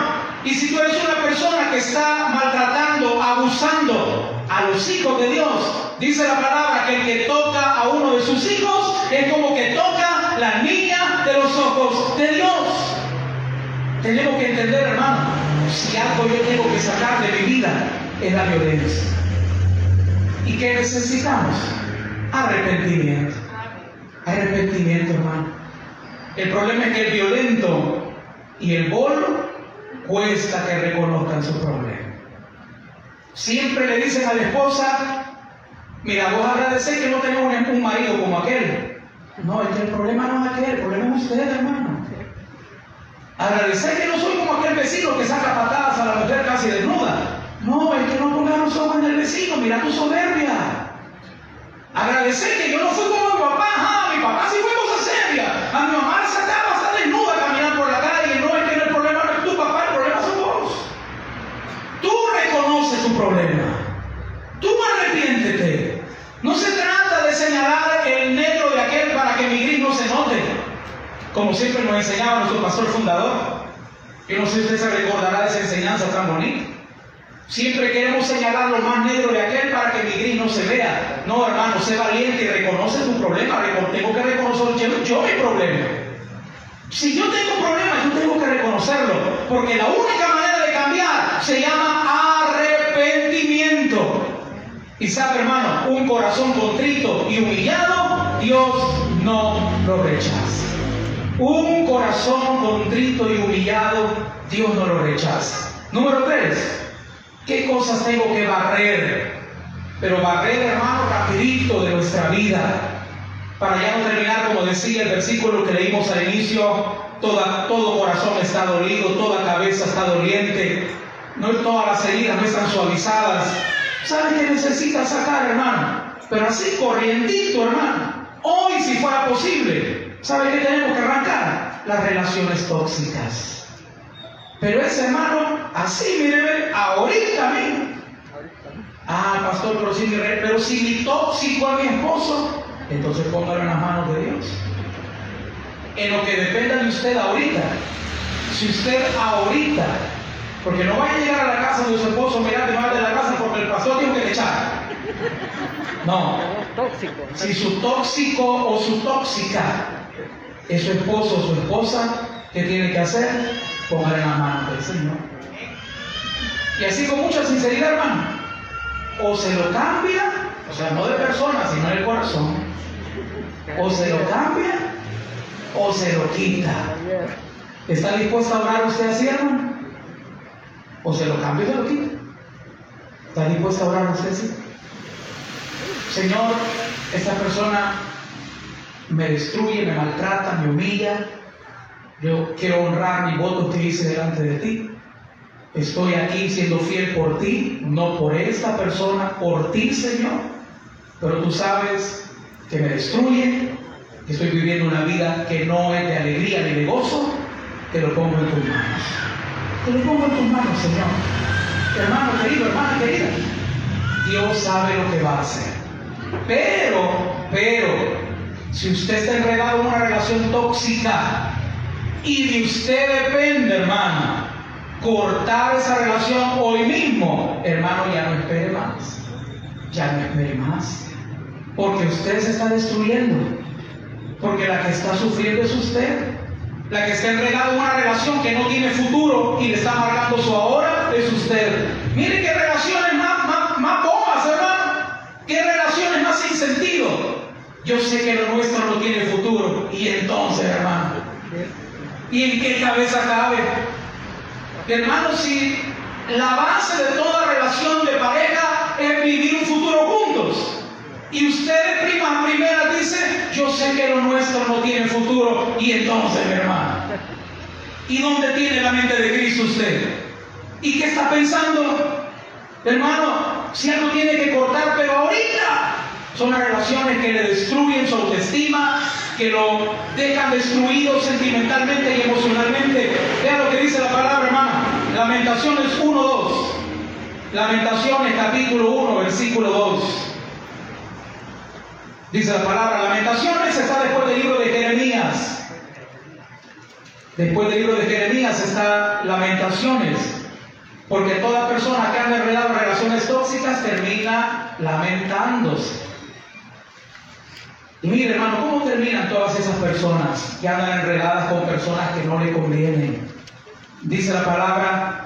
Y si tú eres una persona que está maltratando, abusando a los hijos de Dios, dice la palabra que el que toca a uno de sus hijos es como que toca la niña de los ojos de Dios. Tenemos que entender, hermano, si algo yo tengo que sacar de mi vida es la violencia. ¿Y qué necesitamos? Arrepentimiento. Arrepentimiento, hermano. El problema es que el violento y el bolo cuesta que reconozcan su problema. Siempre le dicen a la esposa, mira, vos agradecés que no tenemos un marido como aquel. No, es que el problema no es aquel, el problema es usted, hermano. Agradecer que no soy como aquel vecino que saca patadas a la mujer casi desnuda. No, es que no pongas los ojos en el vecino, mira tu soberbia. Agradecer que yo no fui como mi papá, ah, mi papá sí fue cosa seria. A mi mamá problema. Tú arrepiéntete. No se trata de señalar el negro de aquel para que mi gris no se note, como siempre nos enseñaba nuestro pastor fundador. Yo no sé si usted se recordará de esa enseñanza tan bonita. Siempre queremos señalar lo más negro de aquel para que mi gris no se vea. No, hermano, sé valiente y reconoce tu problema. Tengo que reconocer yo mi problema. Si yo tengo problemas, yo tengo que reconocerlo. Porque la única manera de cambiar se llama arrepentimiento. Y sabe, hermano, un corazón contrito y humillado, Dios no lo rechaza. Un corazón contrito y humillado, Dios no lo rechaza. Número tres, ¿qué cosas tengo que barrer pero barrer, hermano, rapidito de nuestra vida. Para ya no terminar, como decía el versículo que leímos al inicio, toda, todo corazón está dolido, toda cabeza está doliente, no todas las heridas no están suavizadas. ¿Sabe qué necesita sacar, hermano? Pero así corrientito, hermano. Hoy, si fuera posible, ¿sabe qué tenemos que arrancar? Las relaciones tóxicas. Pero ese hermano, así, mire, ahorita mismo. Ah, pastor, pero si, pero si mi tóxico a mi esposo, entonces póngalo en las manos de Dios. En lo que dependa de usted ahorita. Si usted ahorita, porque no va a llegar a la casa de su esposo, mirar de de la casa porque el pastor tiene que echar. No. Si su tóxico o su tóxica es su esposo o su esposa, ¿qué tiene que hacer? Póngale en las manos del Señor. Y así con mucha sinceridad, hermano. O se lo cambia, o sea, no de persona, sino del corazón. O se lo cambia o se lo quita. ¿Está dispuesto a orar usted así, hermano? O se lo cambia o se lo quita. ¿Está dispuesto a orar usted así? Señor, esta persona me destruye, me maltrata, me humilla. Yo quiero honrar mi voto que hice delante de ti. Estoy aquí siendo fiel por ti, no por esta persona, por ti, Señor. Pero tú sabes que me destruye, que estoy viviendo una vida que no es de alegría ni de gozo. Te lo pongo en tus manos. Te lo pongo en tus manos, Señor. Hermano querido, hermana querida. Dios sabe lo que va a hacer. Pero, pero, si usted está enredado en una relación tóxica y de usted depende, hermana, cortar esa relación hoy mismo, hermano, ya no espere más. Ya no espere más. Porque usted se está destruyendo. Porque la que está sufriendo es usted. La que está enredada en una relación que no tiene futuro y le está marcando su ahora es usted. Mire qué relaciones más, más, más bombas, hermano. Qué relaciones más sin sentido. Yo sé que lo nuestro no tiene futuro. Y entonces, hermano, ¿y en qué cabeza cabe? Hermano, si la base de toda relación de pareja es vivir un futuro juntos. Y usted, prima primera, dice, yo sé que lo nuestro no tiene futuro. Y entonces, hermano, ¿y dónde tiene la mente de Cristo usted? ¿Y qué está pensando? Hermano, si algo tiene que cortar, pero ahorita son las relaciones que le destruyen su autoestima, que lo dejan destruido sentimentalmente y emocionalmente. Vea lo que dice la palabra, hermano. Lamentaciones 1.2. Lamentaciones capítulo 1, versículo 2. Dice la palabra, Lamentaciones está después del libro de Jeremías. Después del libro de Jeremías está Lamentaciones. Porque toda persona que anda enredada en relaciones tóxicas termina lamentándose. Y mire, hermano, ¿cómo terminan todas esas personas que andan enredadas con personas que no le convienen? Dice la palabra,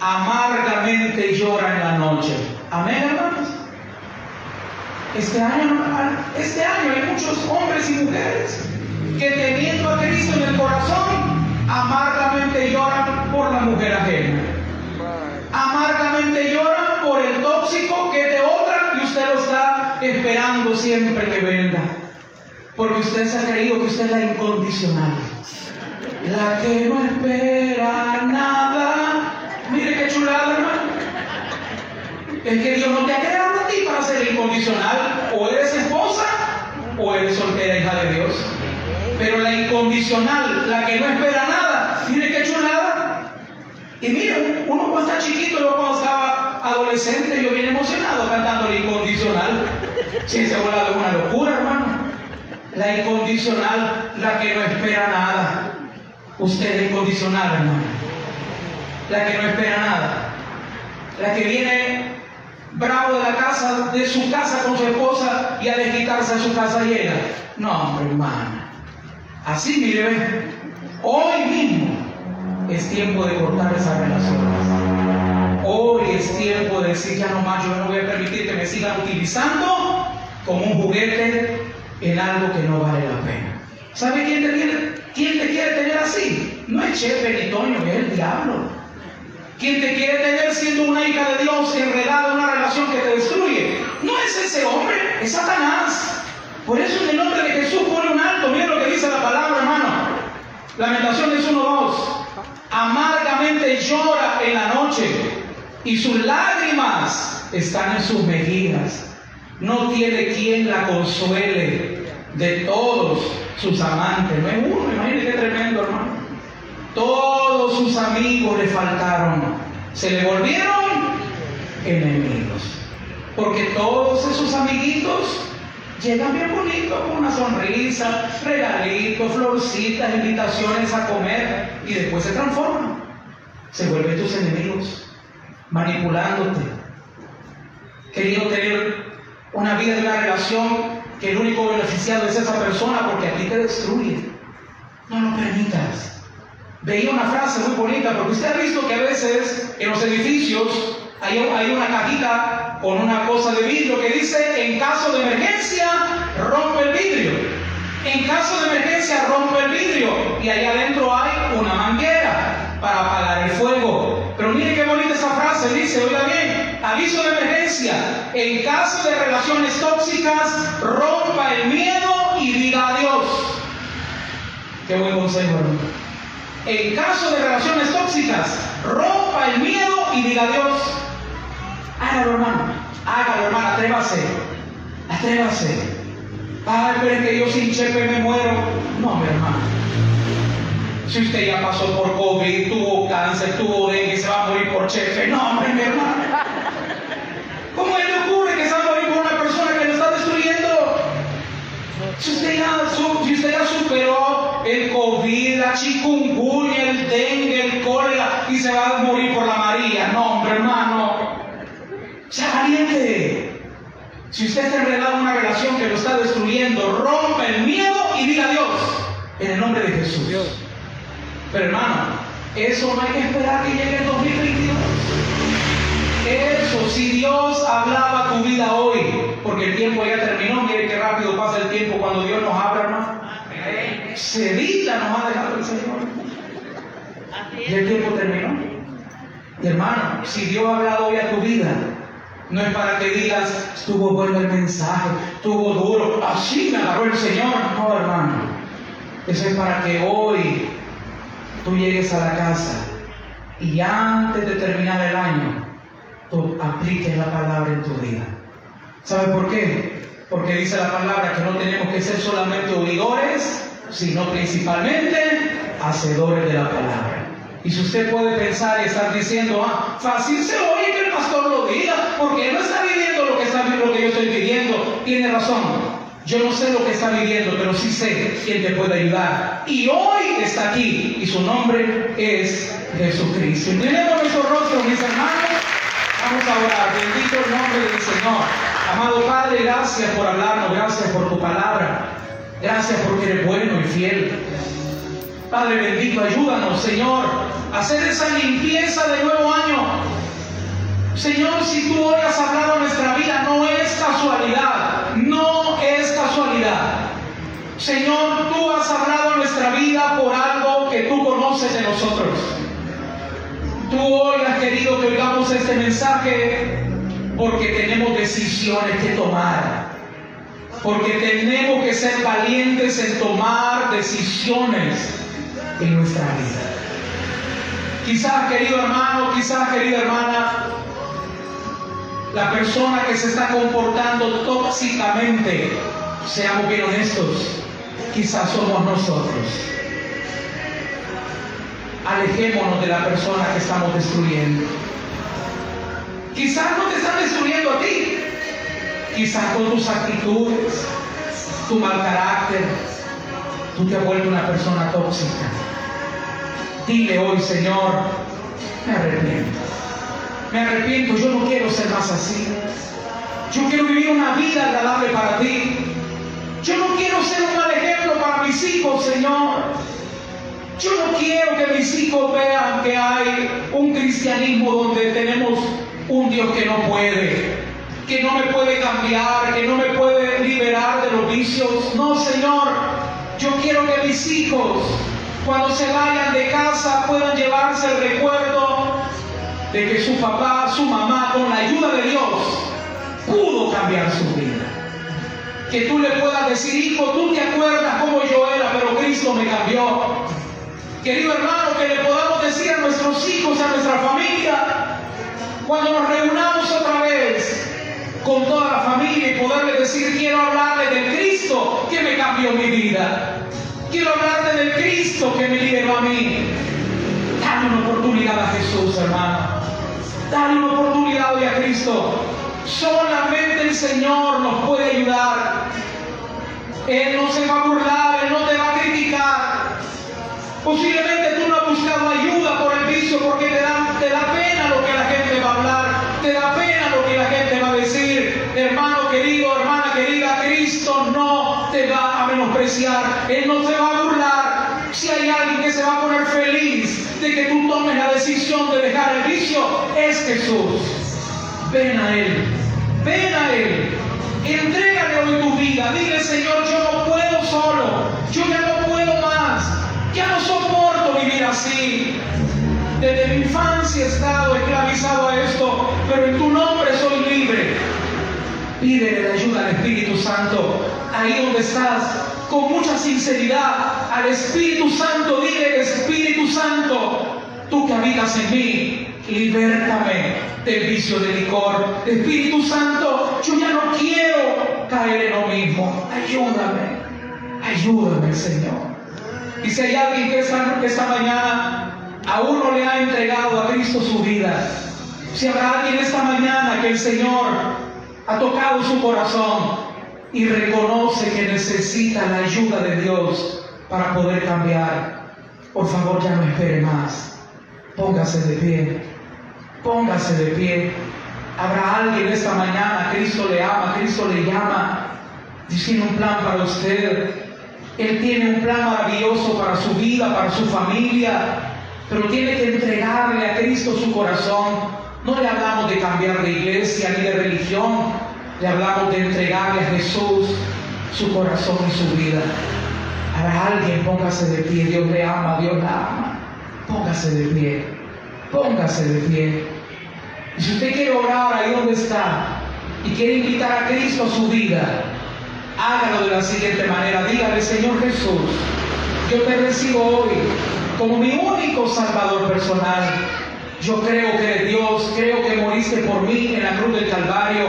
amargamente llora en la noche. Amén, hermanos. Este año, este año hay muchos hombres y mujeres que teniendo a Cristo en el corazón, amargamente lloran por la mujer ajena. Amargamente lloran por el tóxico que de otra y usted lo está esperando siempre que venga. Porque usted se ha creído que usted es la incondicional. La que no espera nada. Mire qué chulada, hermano. Es que Dios no te ha creado a ti para ser incondicional. O eres esposa o eres soltera hija de Dios. Pero la incondicional, la que no espera nada, mire qué chulada. Y mire, uno cuando está chiquito, yo cuando estaba adolescente, yo bien emocionado cantando la incondicional. Sí, se ha volado una locura, hermano. La incondicional, la que no espera nada. Usted es incondicional, hermano. La que no espera nada. La que viene bravo de la casa, de su casa con su esposa y a desquitarse a su casa llena. No, hombre, hermano. Así, mire, hoy mismo es tiempo de cortar esas relaciones. Hoy es tiempo de decir, ya no más, yo no voy a permitir que me sigan utilizando como un juguete en algo que no vale la pena. ¿Sabe quién te, quiere, quién te quiere tener así? No es Chepe ni Toño, es el diablo. quien te quiere tener siendo una hija de Dios enredada en una relación que te destruye. No es ese hombre, es Satanás. Por eso en el nombre de Jesús pone un alto. Mira lo que dice la palabra, hermano. Lamentaciones 1.2. Amargamente llora en la noche y sus lágrimas están en sus mejillas. No tiene quien la consuele de todos sus amantes. No es uno, imagínate qué tremendo, hermano. Todos sus amigos le faltaron. Se le volvieron enemigos. Porque todos esos amiguitos llegan bien bonitos, con una sonrisa, regalitos, florcitas, invitaciones a comer y después se transforman. Se vuelven tus enemigos, manipulándote, queriendo tener una vida de una relación que el único beneficiado es esa persona porque a ti te destruye. No lo permitas. Veía una frase muy bonita, porque usted ha visto que a veces en los edificios hay, hay una cajita con una cosa de vidrio que dice, en caso de emergencia, rompe el vidrio. En caso de emergencia, rompe el vidrio. Y ahí adentro hay una manguera para apagar el fuego. Pero mire qué bonita esa frase, dice, oiga bien, aviso de emergencia, en caso de relaciones tóxicas, rompa el miedo y diga adiós. Qué buen consejo, hermano. En caso de relaciones tóxicas, rompa el miedo y diga adiós. Hágalo, hermano. Hágalo, hermano. Atrévase. Atrévase. Ay, pero es que yo sin chepe me muero. No, mi hermano. Si usted ya pasó por COVID, tuvo cáncer, tuvo dengue, se va a morir por chepe. No, hombre, mi hermano. ¿Cómo le ocurre que se va a morir por una persona que lo está destruyendo? Si usted ya, si usted ya superó el COVID, la chikungunya, el dengue, el cólera y se va a morir por la María. No, hombre, hermano. Sea valiente. Si usted está enredado en una relación que lo está destruyendo, rompa el miedo y diga Dios en el nombre de Jesús. Pero hermano, eso no hay que esperar que llegue el 2022. Eso, si Dios hablaba tu vida hoy, porque el tiempo ya terminó, mire qué rápido pasa el tiempo cuando Dios nos habla, hermano. Sedita nos ha dejado el Señor. Y el tiempo terminó. Y hermano, si Dios ha hablado hoy a tu vida, no es para que digas, estuvo bueno el mensaje, estuvo duro, así me agarró el Señor. No, hermano. Eso es para que hoy tú llegues a la casa y antes de terminar el año, tú apliques la palabra en tu vida. ¿Sabe por qué? Porque dice la palabra que no tenemos que ser solamente oidores, sino principalmente hacedores de la palabra. Y si usted puede pensar y estar diciendo, ah, fácil se oye que el pastor lo diga, porque él no está viviendo lo que, está, lo que yo estoy viviendo. Tiene razón. Yo no sé lo que está viviendo, pero sí sé quién te puede ayudar. Y hoy está aquí, y su nombre es Jesucristo. Tenemos nuestro rostro, mis hermanos. Vamos a orar. Bendito el nombre del Señor. Amado Padre, gracias por hablarnos, gracias por tu palabra. Gracias porque eres bueno y fiel. Padre bendito, ayúdanos, Señor, a hacer esa limpieza de nuevo año. Señor, si tú hoy has hablado nuestra vida, no es casualidad, no es casualidad. Señor, tú has hablado nuestra vida por algo que tú conoces de nosotros. Tú hoy querido que oigamos este mensaje porque tenemos decisiones que tomar. Porque tenemos que ser valientes en tomar decisiones en nuestra vida. Quizás, querido hermano, quizás, querida hermana, la persona que se está comportando tóxicamente, seamos bien honestos, quizás somos nosotros. Alejémonos de la persona que estamos destruyendo. Quizás no te están destruyendo a ti, quizás con tus actitudes, tu mal carácter, tú te has vuelto una persona tóxica. Dile hoy, Señor, me arrepiento. Me arrepiento, yo no quiero ser más así. Yo quiero vivir una vida agradable para ti. Yo no quiero ser un mal ejemplo para mis hijos, Señor. Yo no quiero que mis hijos vean que hay un cristianismo donde tenemos un Dios que no puede, que no me puede cambiar, que no me puede liberar de los vicios. No, Señor, yo quiero que mis hijos, cuando se vayan de casa, puedan llevarse el recuerdo de que su papá, su mamá, con la ayuda de Dios, pudo cambiar su vida. Que tú le puedas decir, hijo, tú te acuerdas cómo yo era, pero Cristo me cambió. Querido hermano, que le podamos decir a nuestros hijos, a nuestra familia, cuando nos reunamos otra vez con toda la familia y poderle decir, quiero hablarle del Cristo que me cambió mi vida. Quiero hablarte del Cristo que me liberó a mí. Dale una oportunidad a Jesús, hermano. Dale una oportunidad hoy a Cristo. Solamente el Señor nos puede ayudar. Él no se va a burlar, Él no te va a criticar. Posiblemente tú no has buscado ayuda por el vicio porque te da, te da pena lo que la gente va a hablar, te da pena lo que la gente va a decir. Hermano querido, hermana querida, Cristo no te va a menospreciar, Él no te va a burlar. Si hay alguien que se va a poner feliz de que tú tomes la decisión de dejar el vicio, es Jesús. Ven a Él, ven a Él. Entrégale hoy tu vida. Dile, Señor, yo no puedo solo. Yo ya no puedo más. Ya no vivir así. Desde mi infancia he estado esclavizado a esto, pero en tu nombre soy libre. Pídele la ayuda al Espíritu Santo ahí donde estás, con mucha sinceridad al Espíritu Santo. Dile, Espíritu Santo, tú que habitas en mí, libértame del vicio de licor. Espíritu Santo, yo ya no quiero caer en lo mismo. Ayúdame, ayúdame, Señor. Y si hay alguien que esta, esta mañana aún no le ha entregado a Cristo su vida, si habrá alguien esta mañana que el Señor ha tocado su corazón y reconoce que necesita la ayuda de Dios para poder cambiar, por favor ya no espere más. Póngase de pie, póngase de pie. Habrá alguien esta mañana, Cristo le ama, Cristo le llama, tiene un plan para usted. Él tiene un plan maravilloso para su vida, para su familia, pero tiene que entregarle a Cristo su corazón. No le hablamos de cambiar de iglesia ni de religión, le hablamos de entregarle a Jesús su corazón y su vida. Habrá alguien, póngase de pie, Dios le ama, Dios la ama. Póngase de pie, póngase de pie. Y si usted quiere orar ahí donde está y quiere invitar a Cristo a su vida, hágalo de la siguiente manera. Dígale, Señor Jesús, yo te recibo hoy como mi único Salvador personal. Yo creo que eres Dios, creo que moriste por mí en la cruz del Calvario,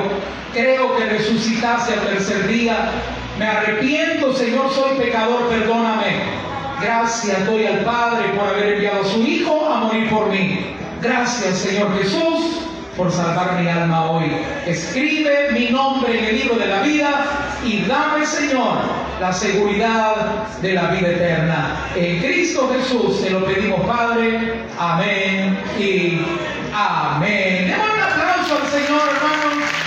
creo que resucitaste al tercer día. Me arrepiento, Señor, soy pecador, perdóname. Gracias doy al Padre por haber enviado a su Hijo a morir por mí. Gracias, Señor Jesús, por salvar mi alma hoy. Escribe mi nombre en el libro de la vida y dame, Señor, la seguridad de la vida eterna. En Cristo Jesús te lo pedimos, Padre. Amén y amén. Demos un aplauso al Señor, hermanos.